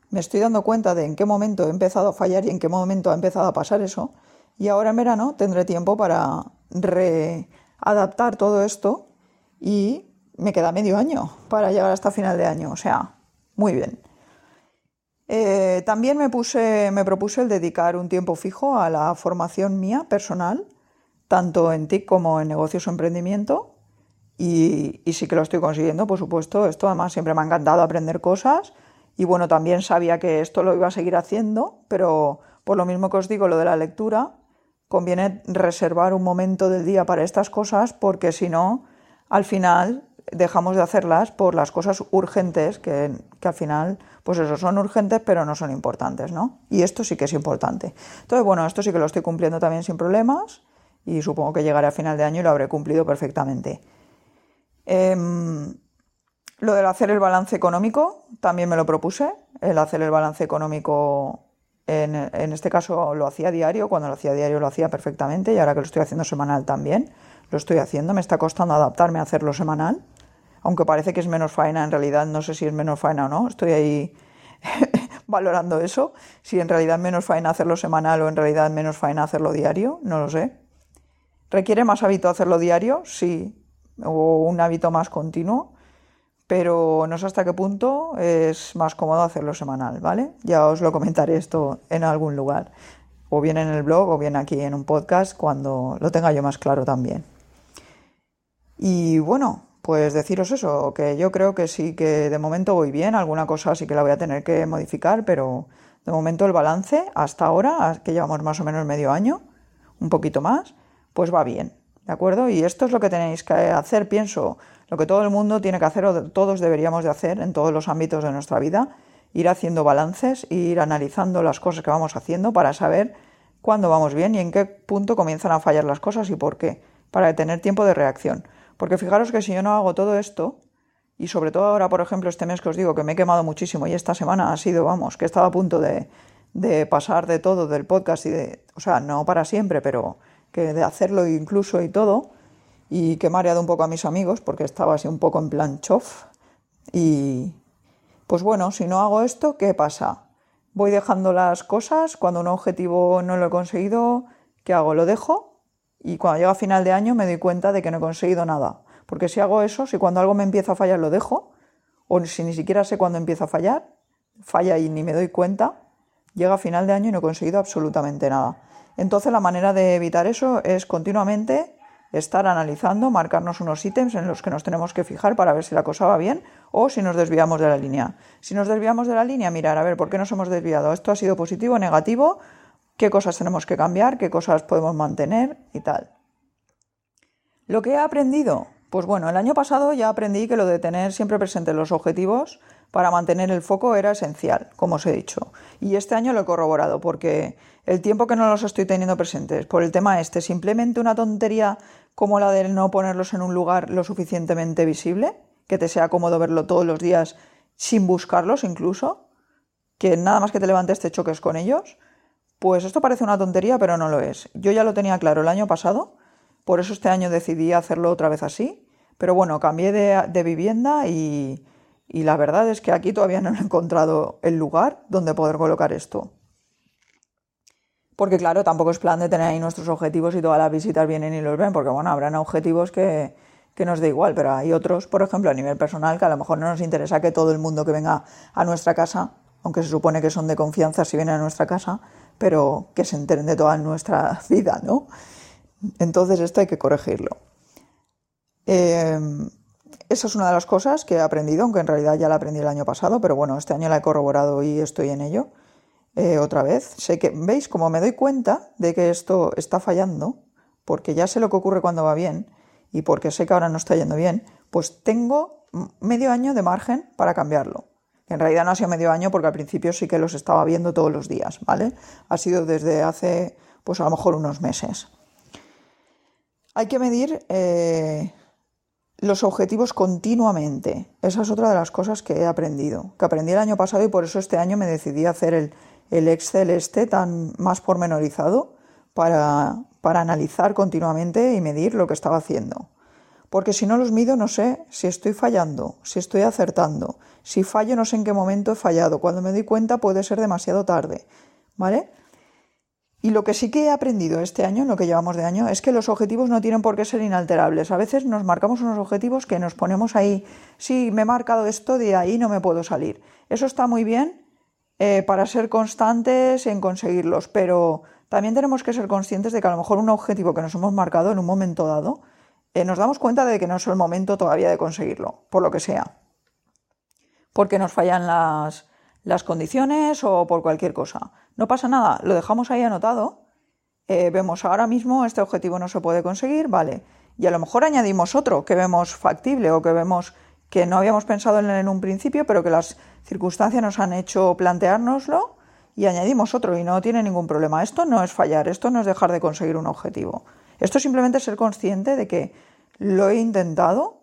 Speaker 1: me estoy dando cuenta de en qué momento he empezado a fallar y en qué momento ha empezado a pasar eso y ahora en verano tendré tiempo para readaptar todo esto y me queda medio año para llegar hasta final de año, o sea, muy bien. Eh, también me, puse, me propuse el dedicar un tiempo fijo a la formación mía personal, tanto en TIC como en negocios o emprendimiento. Y, y, sí que lo estoy consiguiendo, por supuesto. Esto además siempre me ha encantado aprender cosas. Y bueno, también sabía que esto lo iba a seguir haciendo, pero por lo mismo que os digo, lo de la lectura, conviene reservar un momento del día para estas cosas, porque si no, al final dejamos de hacerlas por las cosas urgentes que, que, al final, pues eso, son urgentes pero no son importantes, ¿no? Y esto sí que es importante. Entonces, bueno, esto sí que lo estoy cumpliendo también sin problemas y supongo que llegaré a final de año y lo habré cumplido perfectamente. Eh, lo del hacer el balance económico también me lo propuse, el hacer el balance económico en, en este caso lo hacía diario, cuando lo hacía diario lo hacía perfectamente y ahora que lo estoy haciendo semanal también, lo estoy haciendo, me está costando adaptarme a hacerlo semanal aunque parece que es menos faena, en realidad no sé si es menos faena o no, estoy ahí [laughs] valorando eso, si en realidad menos faena hacerlo semanal o en realidad menos faena hacerlo diario, no lo sé. ¿Requiere más hábito hacerlo diario? Sí, o un hábito más continuo, pero no sé hasta qué punto es más cómodo hacerlo semanal, ¿vale? Ya os lo comentaré esto en algún lugar, o bien en el blog o bien aquí en un podcast cuando lo tenga yo más claro también. Y bueno, pues deciros eso, que yo creo que sí que de momento voy bien, alguna cosa sí que la voy a tener que modificar, pero de momento el balance hasta ahora, que llevamos más o menos medio año, un poquito más, pues va bien, ¿de acuerdo? Y esto es lo que tenéis que hacer, pienso, lo que todo el mundo tiene que hacer o todos deberíamos de hacer en todos los ámbitos de nuestra vida ir haciendo balances, ir analizando las cosas que vamos haciendo para saber cuándo vamos bien y en qué punto comienzan a fallar las cosas y por qué, para tener tiempo de reacción. Porque fijaros que si yo no hago todo esto, y sobre todo ahora, por ejemplo, este mes que os digo que me he quemado muchísimo y esta semana ha sido, vamos, que estaba a punto de, de pasar de todo del podcast y de, o sea, no para siempre, pero que de hacerlo incluso y todo, y que he mareado un poco a mis amigos porque estaba así un poco en plan chof. Y pues bueno, si no hago esto, ¿qué pasa? Voy dejando las cosas, cuando un objetivo no lo he conseguido, ¿qué hago? Lo dejo y cuando llega final de año me doy cuenta de que no he conseguido nada. Porque si hago eso, si cuando algo me empieza a fallar lo dejo, o si ni siquiera sé cuándo empieza a fallar, falla y ni me doy cuenta, llega a final de año y no he conseguido absolutamente nada. Entonces la manera de evitar eso es continuamente estar analizando, marcarnos unos ítems en los que nos tenemos que fijar para ver si la cosa va bien o si nos desviamos de la línea. Si nos desviamos de la línea, mirar a ver por qué nos hemos desviado. ¿Esto ha sido positivo o negativo? ¿Qué cosas tenemos que cambiar? ¿Qué cosas podemos mantener? Y tal. Lo que he aprendido, pues bueno, el año pasado ya aprendí que lo de tener siempre presentes los objetivos para mantener el foco era esencial, como os he dicho. Y este año lo he corroborado porque el tiempo que no los estoy teniendo presentes por el tema este, simplemente una tontería como la de no ponerlos en un lugar lo suficientemente visible, que te sea cómodo verlo todos los días sin buscarlos incluso, que nada más que te levantes te choques con ellos, pues esto parece una tontería, pero no lo es. Yo ya lo tenía claro el año pasado por eso este año decidí hacerlo otra vez así. Pero bueno, cambié de, vivienda y, la verdad es que aquí todavía no he encontrado el lugar donde poder colocar esto. Porque claro, tampoco es plan de tener ahí nuestros objetivos y todas las visitas vienen y los ven, porque bueno, habrán objetivos que, nos da igual, pero hay otros, por ejemplo, a nivel personal, que a lo mejor no nos interesa que todo el mundo que venga a nuestra casa, aunque se supone que son de confianza si vienen a nuestra casa, pero que se enteren de toda nuestra vida, ¿no? Entonces esto hay que corregirlo. Eh, esa es una de las cosas que he aprendido, aunque en realidad ya la aprendí el año pasado, pero bueno, este año la he corroborado y estoy en ello eh, otra vez. Sé que, ¿veis? Como me doy cuenta de que esto está fallando, porque ya sé lo que ocurre cuando va bien y porque sé que ahora no está yendo bien, pues tengo medio año de margen para cambiarlo. En realidad no ha sido medio año porque al principio sí que los estaba viendo todos los días, ¿vale? Ha sido desde hace, pues a lo mejor unos meses. Hay que medir eh, los objetivos continuamente. Esa es otra de las cosas que he aprendido, que aprendí el año pasado y por eso este año me decidí a hacer el, el Excel este tan más pormenorizado para, para analizar continuamente y medir lo que estaba haciendo. Porque si no los mido no sé si estoy fallando, si estoy acertando. Si fallo no sé en qué momento he fallado. Cuando me doy cuenta puede ser demasiado tarde. ¿Vale? Y lo que sí que he aprendido este año, en lo que llevamos de año, es que los objetivos no tienen por qué ser inalterables. A veces nos marcamos unos objetivos que nos ponemos ahí, sí, me he marcado esto, de ahí no me puedo salir. Eso está muy bien eh, para ser constantes en conseguirlos, pero también tenemos que ser conscientes de que a lo mejor un objetivo que nos hemos marcado en un momento dado, eh, nos damos cuenta de que no es el momento todavía de conseguirlo, por lo que sea. Porque nos fallan las, las condiciones o por cualquier cosa. No pasa nada, lo dejamos ahí anotado. Eh, vemos ahora mismo este objetivo no se puede conseguir, vale. Y a lo mejor añadimos otro que vemos factible o que vemos que no habíamos pensado en, en un principio, pero que las circunstancias nos han hecho planteárnoslo y añadimos otro y no tiene ningún problema. Esto no es fallar, esto no es dejar de conseguir un objetivo. Esto es simplemente ser consciente de que lo he intentado,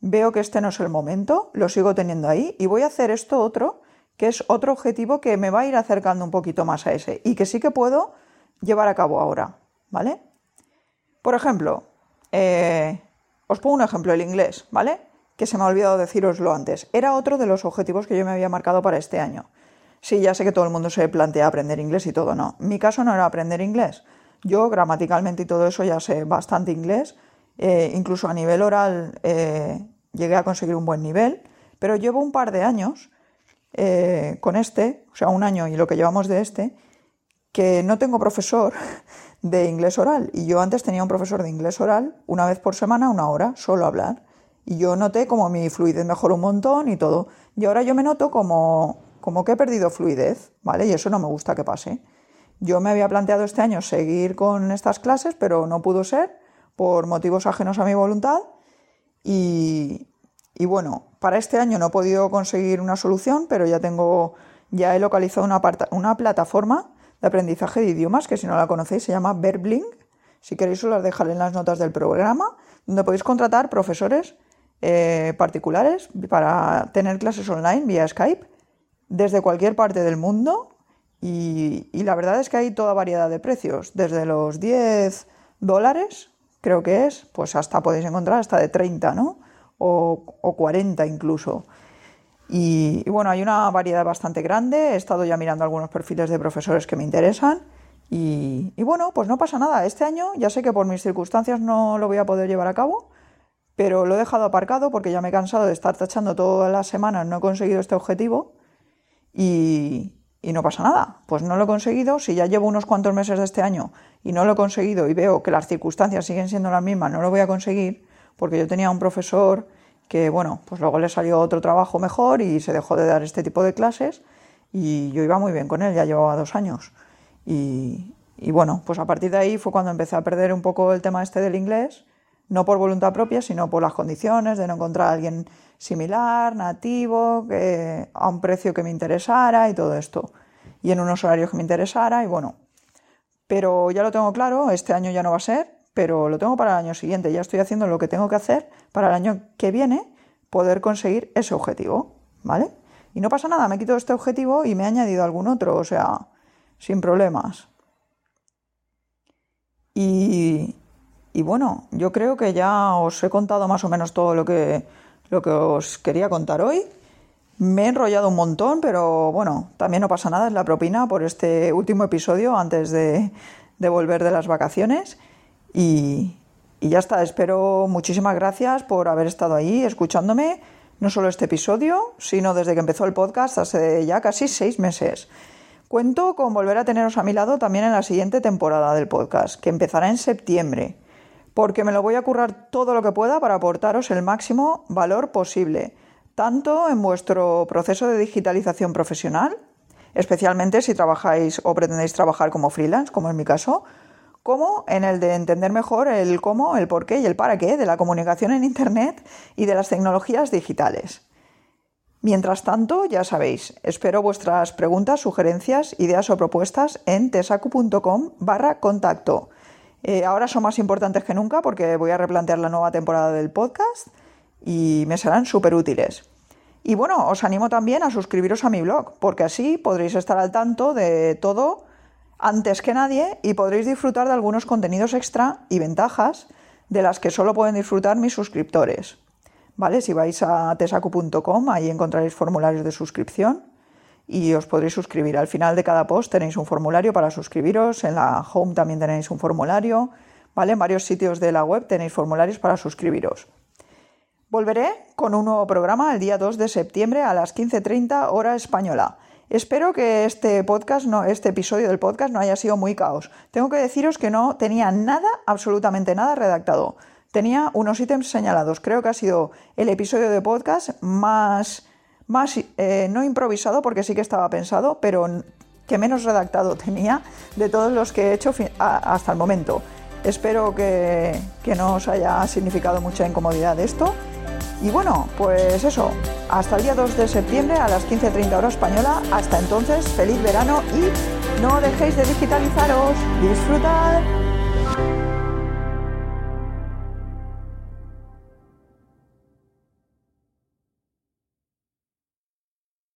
Speaker 1: veo que este no es el momento, lo sigo teniendo ahí y voy a hacer esto otro que es otro objetivo que me va a ir acercando un poquito más a ese y que sí que puedo llevar a cabo ahora, ¿vale? Por ejemplo, eh, os pongo un ejemplo, el inglés, ¿vale? Que se me ha olvidado deciroslo antes. Era otro de los objetivos que yo me había marcado para este año. Sí, ya sé que todo el mundo se plantea aprender inglés y todo, no. Mi caso no era aprender inglés. Yo gramaticalmente y todo eso ya sé bastante inglés. Eh, incluso a nivel oral eh, llegué a conseguir un buen nivel, pero llevo un par de años eh, con este, o sea, un año y lo que llevamos de este, que no tengo profesor [laughs] de inglés oral. Y yo antes tenía un profesor de inglés oral una vez por semana, una hora, solo hablar. Y yo noté como mi fluidez mejoró un montón y todo. Y ahora yo me noto como, como que he perdido fluidez, ¿vale? Y eso no me gusta que pase. Yo me había planteado este año seguir con estas clases, pero no pudo ser por motivos ajenos a mi voluntad. Y, bueno, para este año no he podido conseguir una solución, pero ya tengo ya he localizado una, una plataforma de aprendizaje de idiomas que si no la conocéis se llama Verbling. Si queréis os las dejaré en las notas del programa, donde podéis contratar profesores eh, particulares para tener clases online vía Skype desde cualquier parte del mundo y, la verdad es que hay toda variedad de precios, desde los 10 dólares, creo que es, pues hasta podéis encontrar hasta de 30, ¿no? O, o 40 incluso. Y, bueno, hay una variedad bastante grande. He estado ya mirando algunos perfiles de profesores que me interesan. Y, bueno, pues no pasa nada. Este año ya sé que por mis circunstancias no lo voy a poder llevar a cabo, pero lo he dejado aparcado porque ya me he cansado de estar tachando todas las semanas, no he conseguido este objetivo y, y no pasa nada. Pues no lo he conseguido. Si ya llevo unos cuantos meses de este año y no lo he conseguido y veo que las circunstancias siguen siendo las mismas, no lo voy a conseguir porque yo tenía un profesor que bueno, pues luego le salió otro trabajo mejor y se dejó de dar este tipo de clases y yo iba muy bien con él, ya llevaba dos años. Y, y bueno, pues a partir de ahí fue cuando empecé a perder un poco el tema este del inglés, no por voluntad propia, sino por las condiciones de no encontrar a alguien similar, nativo, que, a un precio que me interesara y todo esto. Y en unos horarios que me interesara y bueno. Pero ya lo tengo claro, este año ya no va a ser, pero lo tengo para el año siguiente. Ya estoy haciendo lo que tengo que hacer para el año que viene poder conseguir ese objetivo, ¿vale? Y no pasa nada, me quito este objetivo y me he añadido algún otro, o sea, sin problemas. Y, y bueno, yo creo que ya os he contado más o menos todo lo que, lo que os quería contar hoy. Me he enrollado un montón, pero bueno, también no pasa nada, es la propina por este último episodio antes de, de volver de las vacaciones. Y, ya está, espero muchísimas gracias por haber estado ahí escuchándome, no solo este episodio, sino desde que empezó el podcast hace ya casi seis meses. Cuento con volver a teneros a mi lado también en la siguiente temporada del podcast, que empezará en septiembre, porque me lo voy a currar todo lo que pueda para aportaros el máximo valor posible, tanto en vuestro proceso de digitalización profesional, especialmente si trabajáis o pretendéis trabajar como freelance, como en mi caso, como en el de entender mejor el cómo, el por qué y el para qué de la comunicación en Internet y de las tecnologías digitales. Mientras tanto, ya sabéis, espero vuestras preguntas, sugerencias, ideas o propuestas en tesacu.com barra contacto. Eh, ahora son más importantes que nunca porque voy a replantear la nueva temporada del podcast y me serán súper útiles. Y bueno, os animo también a suscribiros a mi blog, porque así podréis estar al tanto de todo antes que nadie y podréis disfrutar de algunos contenidos extra y ventajas de las que solo pueden disfrutar mis suscriptores. ¿Vale? Si vais a tesacu.com, ahí encontraréis formularios de suscripción y os podréis suscribir. Al final de cada post tenéis un formulario para suscribiros, en la home también tenéis un formulario, ¿vale? En varios sitios de la web tenéis formularios para suscribiros. Volveré con un nuevo programa el día 2 de septiembre a las 15.30 hora española. Espero que este podcast, no, este episodio del podcast no haya sido muy caos. Tengo que deciros que no tenía nada, absolutamente nada redactado. Tenía unos ítems señalados. Creo que ha sido el episodio de podcast más, más eh, no improvisado, porque sí que estaba pensado, pero que menos redactado [laughs] tenía de todos los que he hecho hasta el momento. Espero que, que no os haya significado mucha incomodidad esto y bueno, pues eso, hasta el día 2 de septiembre a las 15.30 horas española. Hasta entonces, feliz verano y no dejéis de digitalizaros. Disfrutad.